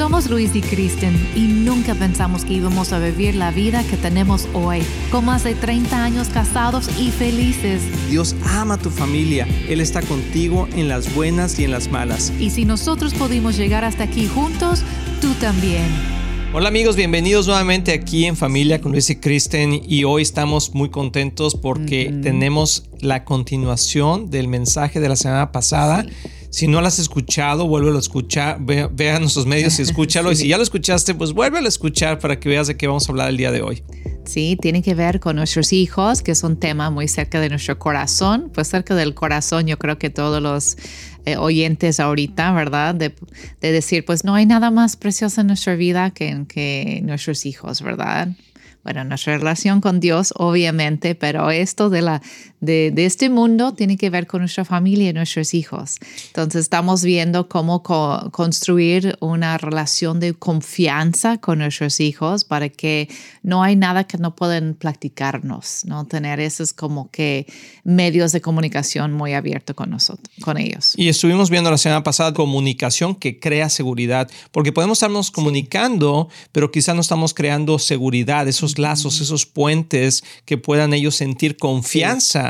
Somos Luis y Kristen y nunca pensamos que íbamos a vivir la vida que tenemos hoy, con más de 30 años casados y felices. Dios ama a tu familia, Él está contigo en las buenas y en las malas. Y si nosotros pudimos llegar hasta aquí juntos, tú también. Hola amigos, bienvenidos nuevamente aquí en Familia con Luis y Kristen y hoy estamos muy contentos porque tenemos la continuación del mensaje de la semana pasada. Si no lo has escuchado, vuélvelo a escuchar, ve, a nuestros medios y escúchalo. Y si ya lo escuchaste, pues vuélvelo a escuchar para que veas de qué vamos a hablar el día de hoy. Sí, tiene que ver con nuestros hijos, que es un tema muy cerca de nuestro corazón. Pues cerca del corazón, yo creo que todos los eh, oyentes ahorita, ¿verdad? De, decir, pues no hay nada más precioso en nuestra vida que, que nuestros hijos, ¿verdad? bueno, nuestra relación con Dios, obviamente, pero esto de, la, de, este mundo tiene que ver con nuestra familia y nuestros hijos. Entonces estamos viendo cómo construir una relación de confianza con nuestros hijos para que no hay nada que no puedan platicarnos, ¿no? Tener esos como que medios de comunicación muy abiertos con nosotros, con ellos. Y estuvimos viendo la semana pasada comunicación que crea seguridad, porque podemos estarnos comunicando, pero quizá no estamos creando seguridad. Eso lazos, esos puentes que puedan ellos sentir confianza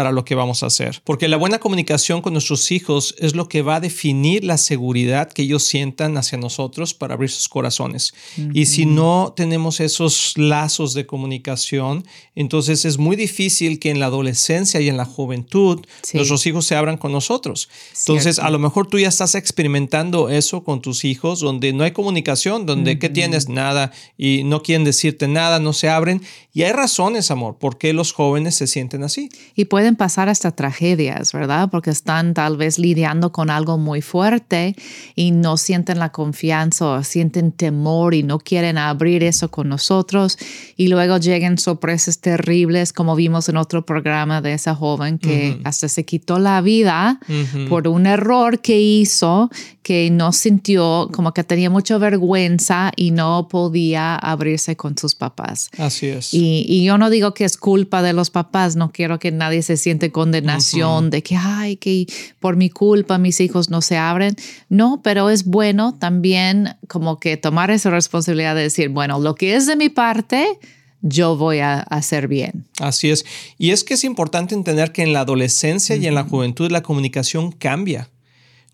para lo que vamos a hacer. Porque la buena comunicación con nuestros hijos es lo que va a definir la seguridad que ellos sientan hacia nosotros para abrir sus corazones. Y si no tenemos esos lazos de comunicación, entonces es muy difícil que en la adolescencia y en la juventud nuestros hijos se abran con nosotros. Entonces, a lo mejor tú ya estás experimentando eso con tus hijos, donde no hay comunicación, donde ¿qué tienes? Nada y no quieren decirte nada, no se abren. Y hay razones, amor, por qué los jóvenes se sienten así. Y pueden pasar hasta tragedias, ¿verdad? Porque están tal vez lidiando con algo muy fuerte y no sienten la confianza o sienten temor y no quieren abrir eso con nosotros. Y luego llegan sorpresas terribles, como vimos en otro programa de esa joven que hasta se quitó la vida por un error que hizo, que no sintió como que tenía mucha vergüenza y no podía abrirse con sus papás. Así es. Y, y yo no digo que es culpa de los papás, no quiero que nadie se se siente condenación de que, ay, que por mi culpa mis hijos no se abren. No, pero es bueno también como que tomar esa responsabilidad de decir, bueno, lo que es de mi parte, yo voy a hacer bien. Así es. Y es que es importante entender que en la adolescencia y en la juventud la comunicación cambia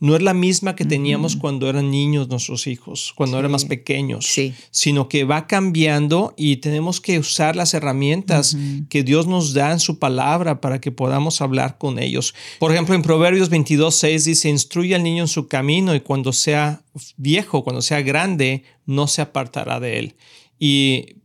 no es la misma que teníamos cuando eran niños nuestros hijos, cuando eran más pequeños, sino que va cambiando y tenemos que usar las herramientas que Dios nos da en su palabra para que podamos hablar con ellos. Por ejemplo, en Proverbios 22, 6 dice, instruye al niño en su camino y cuando sea viejo, cuando sea grande, no se apartará de él. Y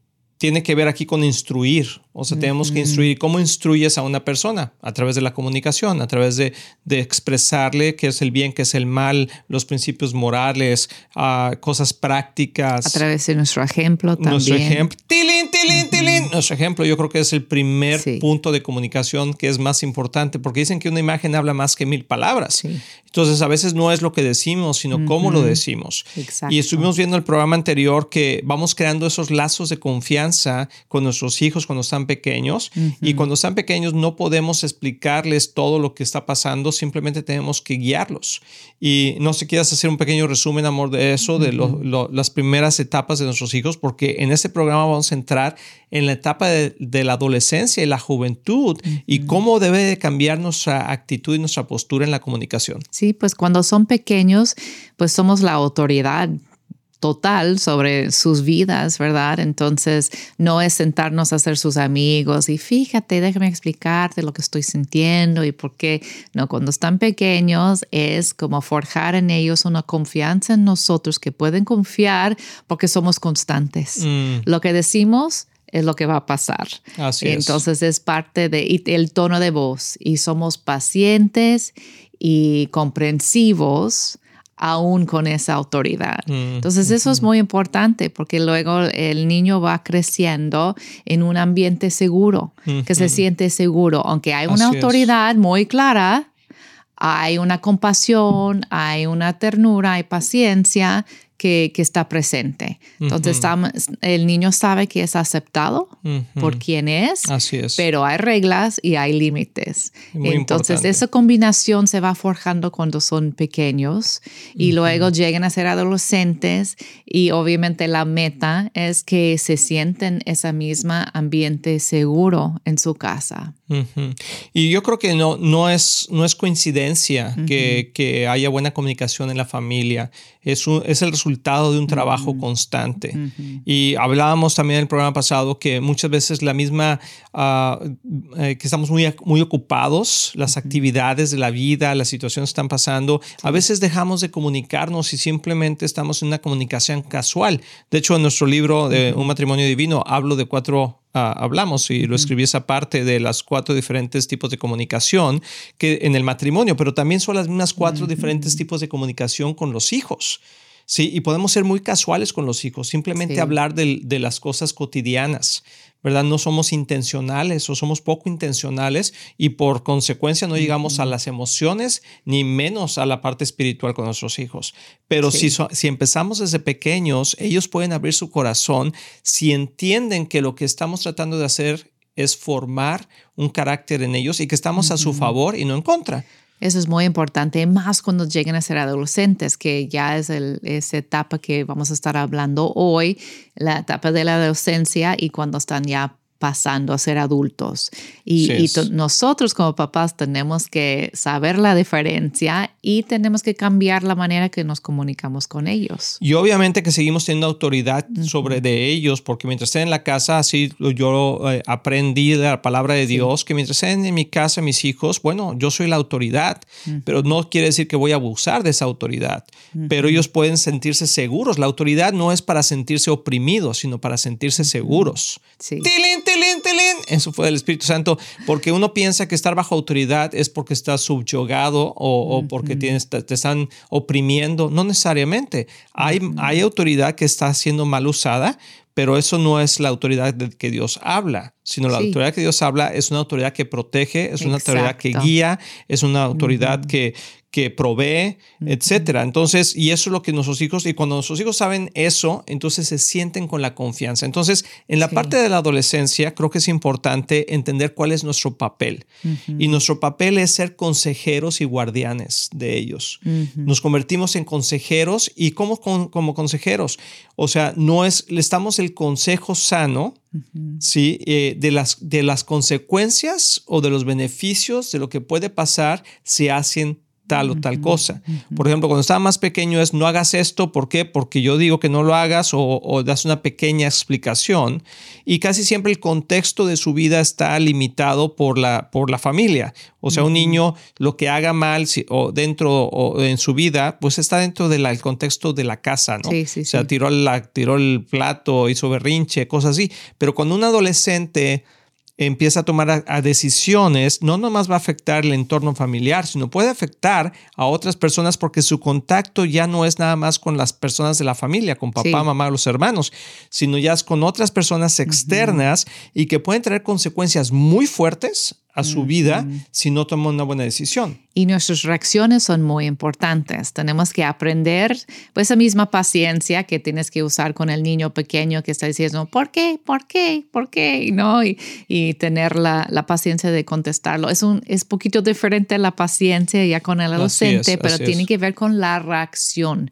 tiene que ver aquí con instruir. O sea, tenemos que instruir. ¿Cómo instruyes a una persona? A través de la comunicación, a través de, de expresarle qué es el bien, qué es el mal, los principios morales, uh, cosas prácticas. A través de nuestro ejemplo también. Nuestro ejemplo. ¡Tilín, tilín, tilín! Nuestro ejemplo yo creo que es el primer punto de comunicación que es más importante porque dicen que una imagen habla más que mil palabras. Entonces, a veces no es lo que decimos, sino cómo lo decimos. Y estuvimos viendo el programa anterior que vamos creando esos lazos de confianza con nuestros hijos cuando están pequeños. Y cuando están pequeños no podemos explicarles todo lo que está pasando, simplemente tenemos que guiarlos. Y no sé, quieras hacer un pequeño resumen, amor, de eso, de las primeras etapas de nuestros hijos, porque en este programa vamos a entrar en la etapa de, la adolescencia y la juventud y cómo debe cambiar nuestra actitud y nuestra postura en la comunicación. Sí, pues cuando son pequeños, pues somos la autoridad total sobre sus vidas, ¿verdad? Entonces, no es sentarnos a ser sus amigos y fíjate, déjame explicarte lo que estoy sintiendo y por qué. No, cuando están pequeños es como forjar en ellos una confianza en nosotros que pueden confiar porque somos constantes. Mm. Lo que decimos es lo que va a pasar. Así Entonces es parte de el tono de voz y somos pacientes y comprensivos aún con esa autoridad. Mm, Entonces eso es muy importante porque luego el niño va creciendo en un ambiente seguro, que se siente seguro, aunque hay una autoridad muy clara, hay una compasión, hay una ternura, hay paciencia que, está presente. Entonces, el niño sabe que es aceptado por quien es, Así es. pero hay reglas y hay límites. Entonces, esa combinación se va forjando cuando son pequeños y luego llegan a ser adolescentes y obviamente la meta es que se sienten ese mismo ambiente seguro en su casa. Y yo creo que no, no, es, no es coincidencia que, que, haya buena comunicación en la familia. Es, es el resultado de un trabajo constante. Y hablábamos también en el programa pasado que muchas veces la misma, ah, eh, que estamos muy, muy ocupados, las actividades de la vida, las situaciones están pasando, a veces dejamos de comunicarnos y simplemente estamos en una comunicación casual. De hecho, en nuestro libro de Un matrimonio divino hablo de cuatro Ah, hablamos y lo escribí esa parte de las cuatro diferentes tipos de comunicación que en el matrimonio, pero también son las mismas cuatro diferentes tipos de comunicación con los hijos. Sí, y podemos ser muy casuales con los hijos, simplemente hablar de, de, las cosas cotidianas. ¿verdad? No somos intencionales o somos poco intencionales y por consecuencia no llegamos a las emociones ni menos a la parte espiritual con nuestros hijos. Pero si, si empezamos desde pequeños, ellos pueden abrir su corazón si entienden que lo que estamos tratando de hacer es formar un carácter en ellos y que estamos a su favor y no en contra. Eso es muy importante, más cuando lleguen a ser adolescentes, que ya es esa etapa que vamos a estar hablando hoy, la etapa de la adolescencia y cuando están ya pasando a ser adultos. Y, nosotros como papás tenemos que saber la diferencia y tenemos que cambiar la manera que nos comunicamos con ellos. Y obviamente que seguimos teniendo autoridad sobre de ellos, porque mientras estén en la casa, así yo eh, aprendí de la palabra de Dios, que mientras estén en mi casa mis hijos, bueno, yo soy la autoridad, pero no quiere decir que voy a abusar de esa autoridad, pero ellos pueden sentirse seguros. La autoridad no es para sentirse oprimidos, sino para sentirse seguros. Sí. Eso fue del Espíritu Santo, porque uno piensa que estar bajo autoridad es porque estás subyugado o, porque tienes, te, están oprimiendo. No necesariamente. Hay, hay autoridad que está siendo mal usada, pero eso no es la autoridad de que Dios habla, sino la autoridad que Dios habla es una autoridad que protege, es una autoridad que guía, es una autoridad que, que provee, etcétera. Entonces, y eso es lo que nuestros hijos, y cuando nuestros hijos saben eso, entonces se sienten con la confianza. Entonces, en la parte de la adolescencia, creo que es importante entender cuál es nuestro papel. Y nuestro papel es ser consejeros y guardianes de ellos. Nos convertimos en consejeros y como, como consejeros. O sea, no es, le estamos el consejo sano, ¿sí? Eh, de, las, de las consecuencias o de los beneficios de lo que puede pasar si hacen tal o tal cosa. Por ejemplo, cuando estaba más pequeño es no hagas esto, ¿por qué? Porque yo digo que no lo hagas o, das una pequeña explicación y casi siempre el contexto de su vida está limitado por la, por la familia. O sea, un niño lo que haga mal o dentro o en su vida, pues está dentro del contexto de la casa, ¿no? Sí, sí, o sea, tiró, la, tiró el plato, hizo berrinche, cosas así. Pero cuando un adolescente empieza a tomar decisiones, no nomás va a afectar el entorno familiar, sino puede afectar a otras personas porque su contacto ya no es nada más con las personas de la familia, con papá, mamá, los hermanos, sino ya es con otras personas externas y que pueden tener consecuencias muy fuertes a su vida si no toma una buena decisión. Y nuestras reacciones son muy importantes. Tenemos que aprender pues, esa misma paciencia que tienes que usar con el niño pequeño que está diciendo, ¿por qué? ¿Por qué? ¿Por qué? ¿No? Y, y tener la, la, paciencia de contestarlo. Es un es poquito diferente la paciencia ya con el adolescente, pero tiene que ver con la reacción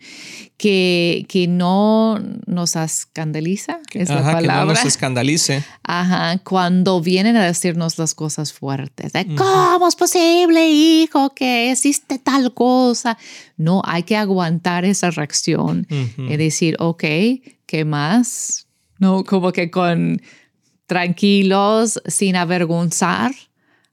que, que no nos escandaliza, es la palabra. Que no nos escandalice. Ajá, cuando vienen a decirnos las cosas fuertes, de ¿cómo es posible, hijo, que existe tal cosa? No, hay que aguantar esa reacción y decir, ok, ¿qué más? No, como que con tranquilos, sin avergonzar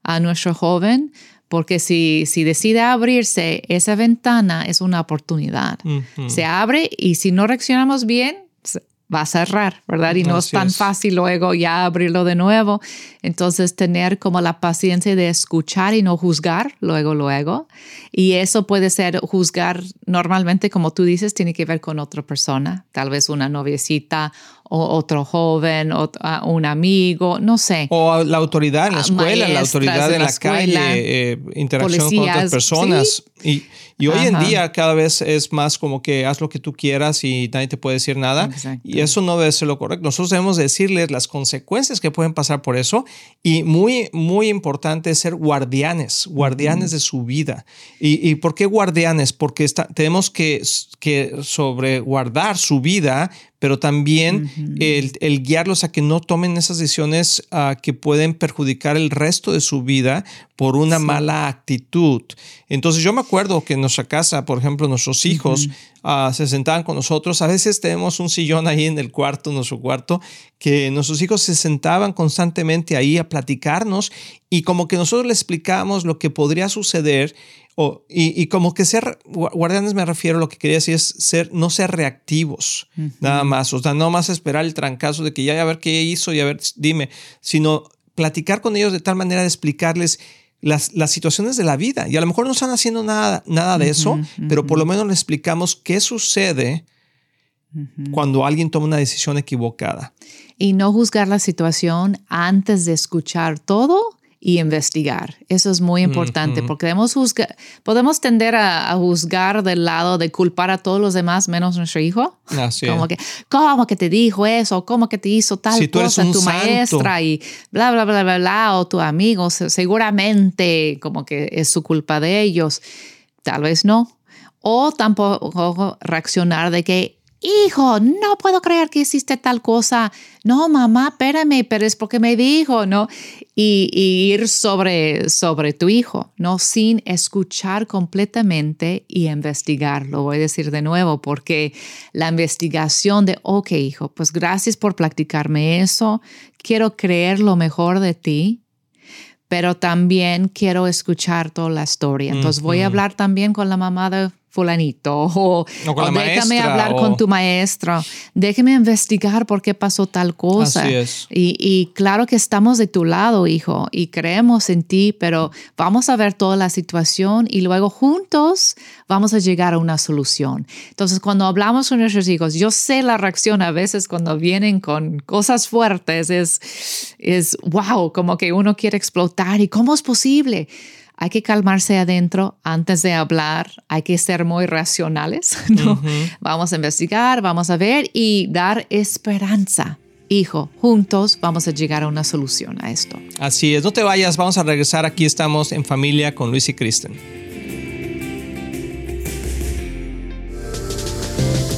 a nuestro joven, porque si, si decide abrirse esa ventana es una oportunidad. Se abre y si no reaccionamos bien, va a cerrar, ¿verdad? Y no es tan fácil luego ya abrirlo de nuevo. Entonces, tener como la paciencia de escuchar y no juzgar luego, luego. Y eso puede ser juzgar normalmente, como tú dices, tiene que ver con otra persona, tal vez una noviecita o otro joven, o un amigo, no sé. O la autoridad en la escuela, la autoridad en la, calle, eh, interacción con otras personas. Y, y hoy en día cada vez es más como que haz lo que tú quieras y nadie te puede decir nada. Y eso no debe ser lo correcto. Nosotros debemos decirles las consecuencias que pueden pasar por eso. Y muy, muy importante es ser guardianes, guardianes de su vida. ¿Y, ¿Y, por qué guardianes? Porque está, tenemos que, que sobreguardar su vida pero también el, guiarlos a que no tomen esas decisiones ah, que pueden perjudicar el resto de su vida por una mala actitud. Entonces yo me acuerdo que en nuestra casa, por ejemplo, nuestros hijos ah, se sentaban con nosotros. A veces tenemos un sillón ahí en el cuarto, nuestro cuarto, que nuestros hijos se sentaban constantemente ahí a platicarnos y como que nosotros les explicábamos lo que podría suceder y, como que ser guardianes me refiero, lo que quería decir es ser, no ser reactivos, nada más. O sea, no más esperar el trancazo de que ya a ver qué hizo y a ver, dime, sino platicar con ellos de tal manera de explicarles las, las situaciones de la vida. Y a lo mejor no están haciendo nada, nada de eso, pero por lo menos les explicamos qué sucede cuando alguien toma una decisión equivocada. Y no juzgar la situación antes de escuchar todo y investigar. Eso es muy importante porque podemos, podemos tender a, juzgar del lado de culpar a todos los demás menos nuestro hijo. como que, ¿cómo que te dijo eso? ¿Cómo que te hizo tal cosa tu maestra? Y bla, bla, bla, bla, bla, o tu amigo. Seguramente como que es su culpa de ellos. Tal vez no. O tampoco reaccionar de que hijo, no puedo creer que hiciste tal cosa. No, mamá, espérame, pero es porque me dijo, ¿no? Y, ir sobre, sobre tu hijo, ¿no? Sin escuchar completamente y investigar. Lo voy a decir de nuevo, porque la investigación de, ok, hijo, pues gracias por platicarme eso. Quiero creer lo mejor de ti, pero también quiero escuchar toda la historia. Entonces voy a hablar también con la mamá de fulanito o, déjame hablar con tu maestro, déjame investigar por qué pasó tal cosa. Y, claro que estamos de tu lado, hijo, y creemos en ti, pero vamos a ver toda la situación y luego juntos vamos a llegar a una solución. Entonces, cuando hablamos con nuestros hijos, yo sé la reacción a veces cuando vienen con cosas fuertes, es, es wow, como que uno quiere explotar y cómo es posible hay que calmarse adentro antes de hablar, hay que ser muy racionales, ¿no? Vamos a investigar, vamos a ver y dar esperanza. Hijo, juntos vamos a llegar a una solución a esto. Así es, no te vayas, vamos a regresar. Aquí estamos en familia con Luis y Kristen.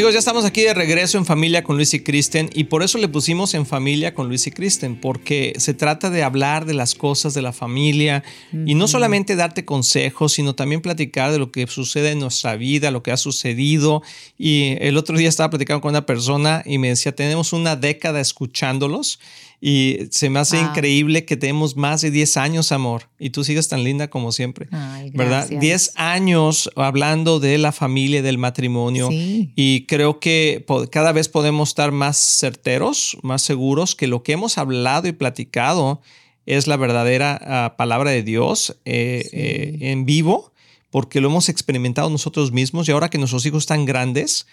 Amigos, ya estamos aquí de regreso en familia con Luis y Kristen y por eso le pusimos en familia con Luis y Kristen, porque se trata de hablar de las cosas de la familia y no solamente darte consejos, sino también platicar de lo que sucede en nuestra vida, lo que ha sucedido. Y el otro día estaba platicando con una persona y me decía, tenemos una década escuchándolos y se me hace increíble que tenemos más de 10 años, amor, y tú sigues tan linda como siempre, ¿verdad? 10 años hablando de la familia, del matrimonio, y creo que cada vez podemos estar más certeros, más seguros que lo que hemos hablado y platicado es la verdadera ah, palabra de Dios eh, eh, en vivo porque lo hemos experimentado nosotros mismos y ahora que nuestros hijos están grandes,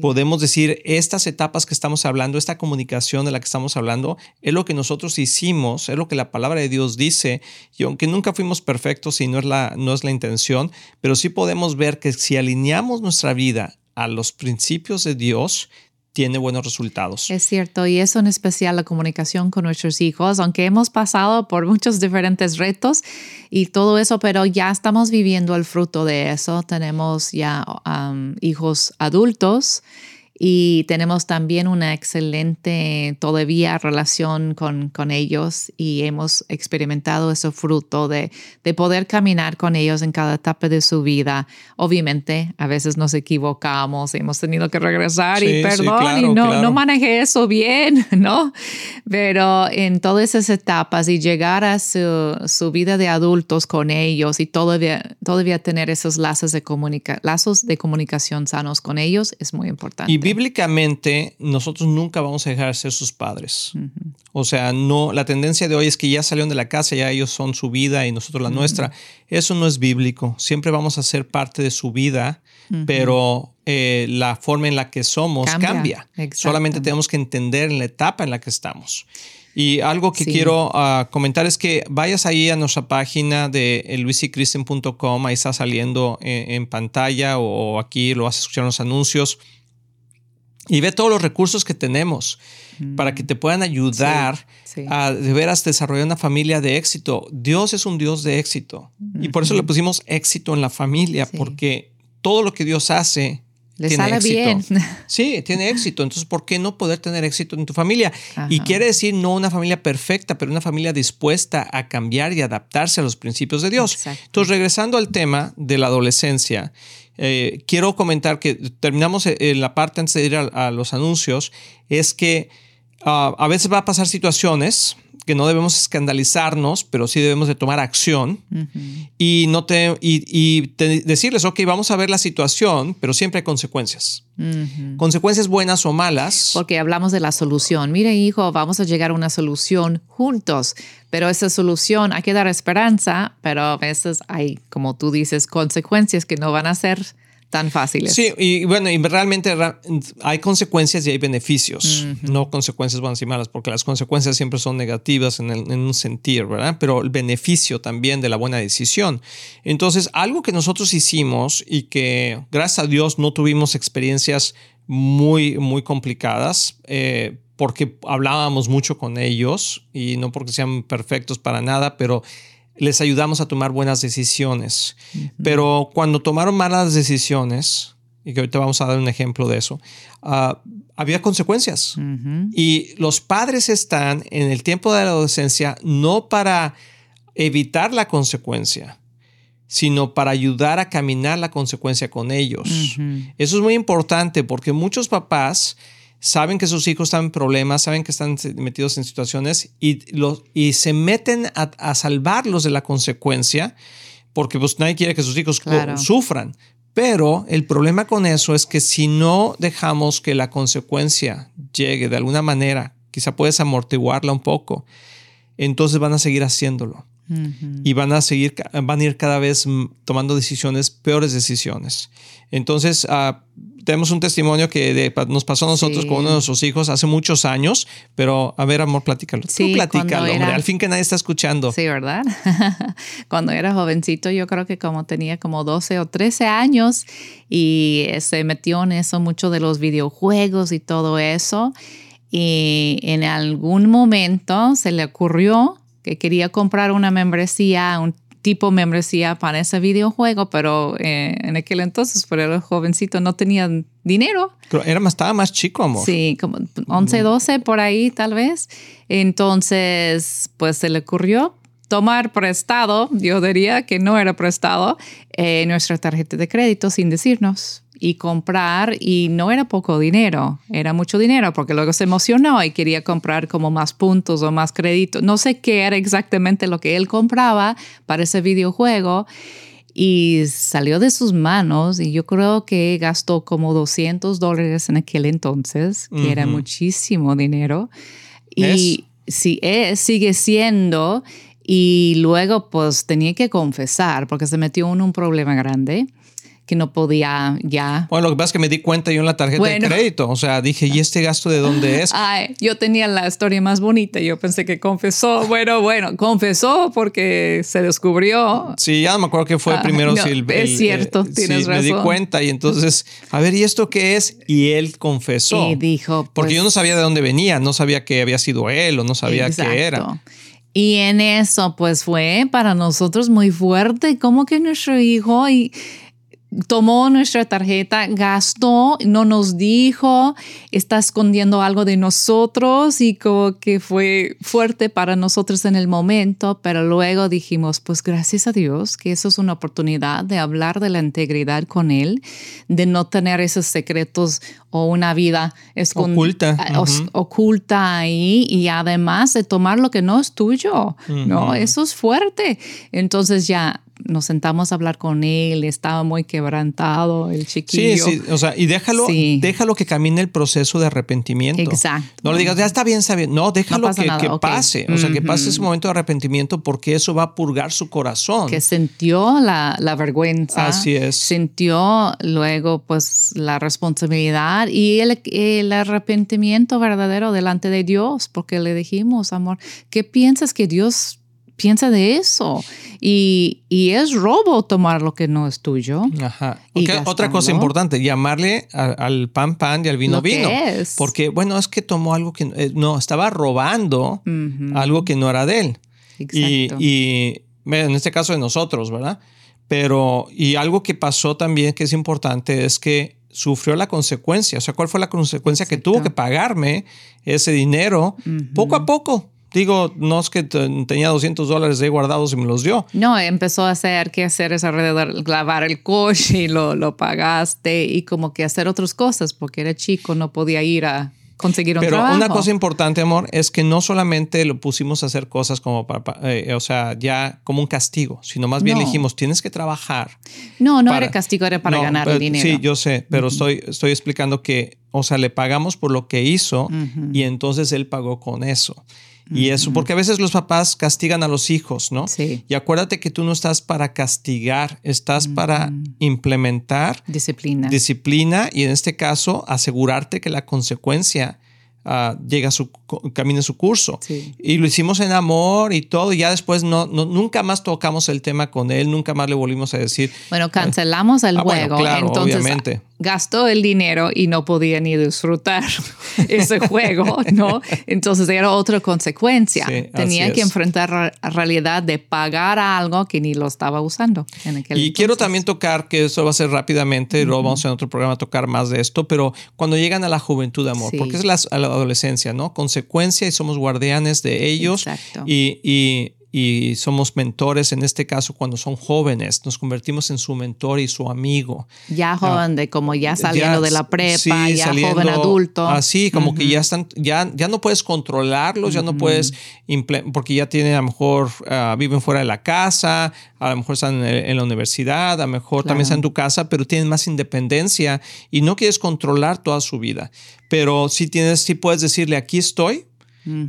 podemos decir, estas etapas que estamos hablando, esta comunicación de la que estamos hablando, es lo que nosotros hicimos, es lo que la palabra de Dios dice, y aunque nunca fuimos perfectos y no es la, no es la intención, pero sí podemos ver que si alineamos nuestra vida a los principios de Dios, tiene buenos resultados. Es cierto, y eso en especial la comunicación con nuestros hijos, aunque hemos pasado por muchos diferentes retos y todo eso, pero ya estamos viviendo el fruto de eso. Tenemos ya um, hijos adultos y tenemos también una excelente todavía relación con, con ellos y hemos experimentado ese fruto de, de, poder caminar con ellos en cada etapa de su vida. Obviamente, a veces nos equivocamos, hemos tenido que regresar y perdón, y no, no manejé eso bien, ¿no? Pero en todas esas etapas y llegar a su, su vida de adultos con ellos y todavía, todavía tener esos lazos de, comunica lazos de comunicación sanos con ellos es muy importante bíblicamente nosotros nunca vamos a dejar de ser sus padres. O sea, no, la tendencia de hoy es que ya salieron de la casa, ya ellos son su vida y nosotros la nuestra. Eso no es bíblico. Siempre vamos a ser parte de su vida, pero eh, la forma en la que somos cambia. Solamente tenemos que entender la etapa en la que estamos. Y algo que quiero ah, comentar es que vayas ahí a nuestra página de luisicristian.com, ahí está saliendo en, en, pantalla o aquí lo vas a escuchar en los anuncios y ve todos los recursos que tenemos para que te puedan ayudar a de veras desarrollar una familia de éxito. Dios es un Dios de éxito y por eso le pusimos éxito en la familia, porque todo lo que Dios hace le tiene sale éxito. bien. Sí, tiene éxito. Entonces, ¿por qué no poder tener éxito en tu familia? Y quiere decir no una familia perfecta, pero una familia dispuesta a cambiar y adaptarse a los principios de Dios. Entonces, regresando al tema de la adolescencia, eh, quiero comentar que terminamos eh, la parte antes de ir a, los anuncios, es que ah, a veces va a pasar situaciones que no debemos escandalizarnos, pero sí debemos de tomar acción y, no te, y, decirles, ok, vamos a ver la situación, pero siempre hay consecuencias. Consecuencias buenas o malas. Porque hablamos de la solución. Mire, hijo, vamos a llegar a una solución juntos, pero esa solución hay que dar esperanza, pero a veces hay, como tú dices, consecuencias que no van a ser tan fáciles. Sí, y bueno, y realmente hay consecuencias y hay beneficios, no consecuencias buenas y malas, porque las consecuencias siempre son negativas en, un sentir, ¿verdad? Pero el beneficio también de la buena decisión. Entonces, algo que nosotros hicimos y que gracias a Dios no tuvimos experiencias muy, muy complicadas, eh, porque hablábamos mucho con ellos y no porque sean perfectos para nada, pero les ayudamos a tomar buenas decisiones. Pero cuando tomaron malas decisiones, y que ahorita vamos a dar un ejemplo de eso, ah, había consecuencias. Y los padres están en el tiempo de la adolescencia no para evitar la consecuencia, sino para ayudar a caminar la consecuencia con ellos. Eso es muy importante porque muchos papás saben que sus hijos están en problemas, saben que están metidos en situaciones y, los, y se meten a, salvarlos de la consecuencia, porque pues nadie quiere que sus hijos sufran. Pero el problema con eso es que si no dejamos que la consecuencia llegue de alguna manera, quizá puedes amortiguarla un poco, entonces van a seguir haciéndolo. Y van a seguir, van a ir cada vez tomando decisiones, peores decisiones. Entonces, uh, tenemos un testimonio que nos pasó a nosotros con uno de nuestros hijos hace muchos años, pero a ver, amor, platícalo. Sí, Tú platícalo, hombre, al fin que nadie está escuchando. Sí, ¿verdad? cuando era jovencito, yo creo que como tenía como 12 o 13 años y se metió en eso mucho de los videojuegos y todo eso. Y en algún momento se le ocurrió que quería comprar una membresía, un tipo membresía para ese videojuego, pero eh, en aquel entonces, por el jovencito, no tenían dinero. Pero era más, estaba más chico, amor. Sí, como 11, 12 por ahí tal vez. Entonces, pues se le ocurrió tomar prestado, yo diría que no era prestado, eh, nuestra tarjeta de crédito sin decirnos y comprar y no era poco dinero, era mucho dinero porque luego se emocionó y quería comprar como más puntos o más crédito. No sé qué era exactamente lo que él compraba para ese videojuego y salió de sus manos y yo creo que gastó como 200 dólares en aquel entonces, que era muchísimo dinero. Y es, sigue siendo. Y luego pues tenía que confesar porque se metió en un problema grande que no podía ya. Bueno, lo que pasa es que me di cuenta yo en la tarjeta de crédito. O sea, dije, ¿y este gasto de dónde es? Ay, yo tenía la historia más bonita. Yo pensé que confesó. Bueno, bueno, confesó porque se descubrió. Sí, ya no me acuerdo que fue ah, primero. si el, es cierto, tienes razón. Me di cuenta y entonces, a ver, ¿y esto qué es? Y él confesó. Y dijo. porque yo no pues sabía de dónde venía, no sabía que había sido él o no sabía qué era. Y en eso, pues fue para nosotros muy fuerte, como que nuestro hijo y tomó nuestra tarjeta, gastó, no nos dijo, está escondiendo algo de nosotros y como que fue fuerte para nosotros en el momento, pero luego dijimos, pues gracias a Dios que eso es una oportunidad de hablar de la integridad con Él, de no tener esos secretos o una vida oculta, oculta ahí y además de tomar lo que no es tuyo, ¿no? Eso es fuerte. Entonces ya nos sentamos a hablar con él, estaba muy quebrantado el chiquillo. Sí, sí, o sea, y déjalo, déjalo que camine el proceso de arrepentimiento. Exacto. No le digas, ya está bien, está bien. No, déjalo que, pase, o sea, que pase ese momento de arrepentimiento porque eso va a purgar su corazón. Que sintió la, vergüenza. Así es. Sintió luego pues la responsabilidad y el, el arrepentimiento verdadero delante de Dios, porque le dijimos, amor, ¿qué piensas que Dios piensa de eso. Y, es robo tomar lo que no es tuyo. Ajá. otra cosa importante, llamarle al pan pan y al vino vino. Porque, bueno, es que tomó algo que eh, no, estaba robando algo que no era de él. Exacto. Y, en este caso de nosotros, ¿verdad? Pero, y algo que pasó también que es importante es que sufrió la consecuencia. O sea, ¿cuál fue la consecuencia? Que tuvo que pagarme ese dinero poco a poco digo, no es que tenía 200 dólares de guardados y me los dio. No, empezó a hacer que hacer es alrededor, lavar el coche y lo, lo pagaste y como que hacer otras cosas porque era chico, no podía ir a conseguir un Pero trabajo. una cosa importante, amor, es que no solamente lo pusimos a hacer cosas como para, eh, o sea, ya como un castigo, sino más bien le dijimos, tienes que trabajar. No, no era castigo, era para ganar dinero. Sí, yo sé, pero estoy, estoy explicando que, o sea, le pagamos por lo que hizo y entonces él pagó con eso. Y eso, porque a veces los papás castigan a los hijos, ¿no? Sí. Y acuérdate que tú no estás para castigar, estás para implementar disciplina. Disciplina y en este caso asegurarte que la consecuencia uh, llega a su camine su curso. Y lo hicimos en amor y todo. Y ya después no, nunca más tocamos el tema con él, nunca más le volvimos a decir. Bueno, cancelamos el ah, juego. claro, entonces obviamente. gastó el dinero y no podía ni disfrutar ese juego, ¿no? Entonces era otra consecuencia. Tenía que enfrentar la realidad de pagar algo que ni lo estaba usando. En aquel y quiero también tocar, que eso va a ser rápidamente, luego vamos en otro programa a tocar más de esto, pero cuando llegan a la juventud, amor, porque es la, la adolescencia, ¿no? Consecuencia y somos guardianes de ellos. Exacto. Y, y y somos mentores, en este caso cuando son jóvenes, nos convertimos en su mentor y su amigo. Ya joven, de como ya saliendo de la prepa, ya joven adulto. Así, como que ya están, ya, ya no puedes controlarlos, ya no puedes, porque ya tienen, a lo mejor ah, viven fuera de la casa, a lo mejor están en, la universidad, a lo mejor también están en tu casa, pero tienen más independencia y no quieres controlar toda su vida. Pero si tienes, si puedes decirle, aquí estoy,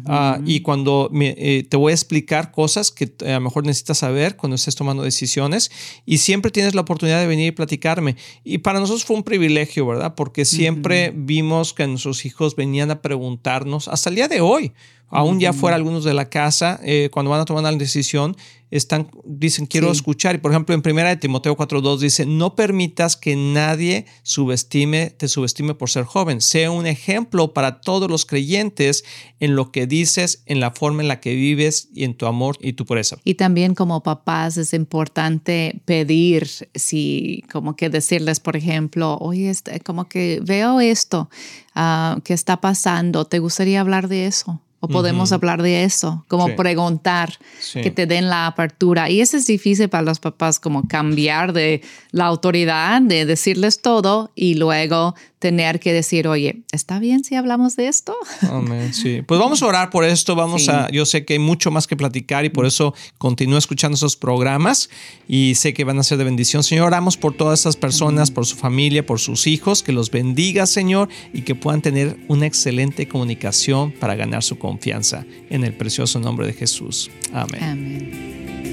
Ah, y cuando eh, te voy a explicar cosas que a lo mejor necesitas saber cuando estés tomando decisiones y siempre tienes la oportunidad de venir y platicarme. Y para nosotros fue un privilegio, ¿verdad? Porque siempre vimos que nuestros hijos venían a preguntarnos, hasta el día de hoy, aún ya fuera algunos de la casa, eh, cuando van a tomar una decisión, están, dicen, quiero escuchar. Y por ejemplo, en primera de Timoteo 4.2 dice, no permitas que nadie subestime, te subestime por ser joven. Sea un ejemplo para todos los creyentes en lo que dices, en la forma en la que vives y en tu amor y tu pureza. Y también como papás es importante pedir, si como que decirles, por ejemplo, oye, este, como que veo esto uh, que está pasando, ¿te gustaría hablar de eso? O podemos hablar de eso, como preguntar, que te den la apertura. Y eso es difícil para los papás, como cambiar de la autoridad, de decirles todo y luego tener que decir, oye, ¿está bien si hablamos de esto? Amén, sí. Pues vamos a orar por esto, vamos a, yo sé que hay mucho más que platicar y por eso continúo escuchando esos programas y sé que van a ser de bendición. Señor, oramos por todas esas personas, por su familia, por sus hijos, que los bendiga, Señor, y que puedan tener una excelente comunicación para ganar su confianza. En el precioso nombre de Jesús. Amén. Amén.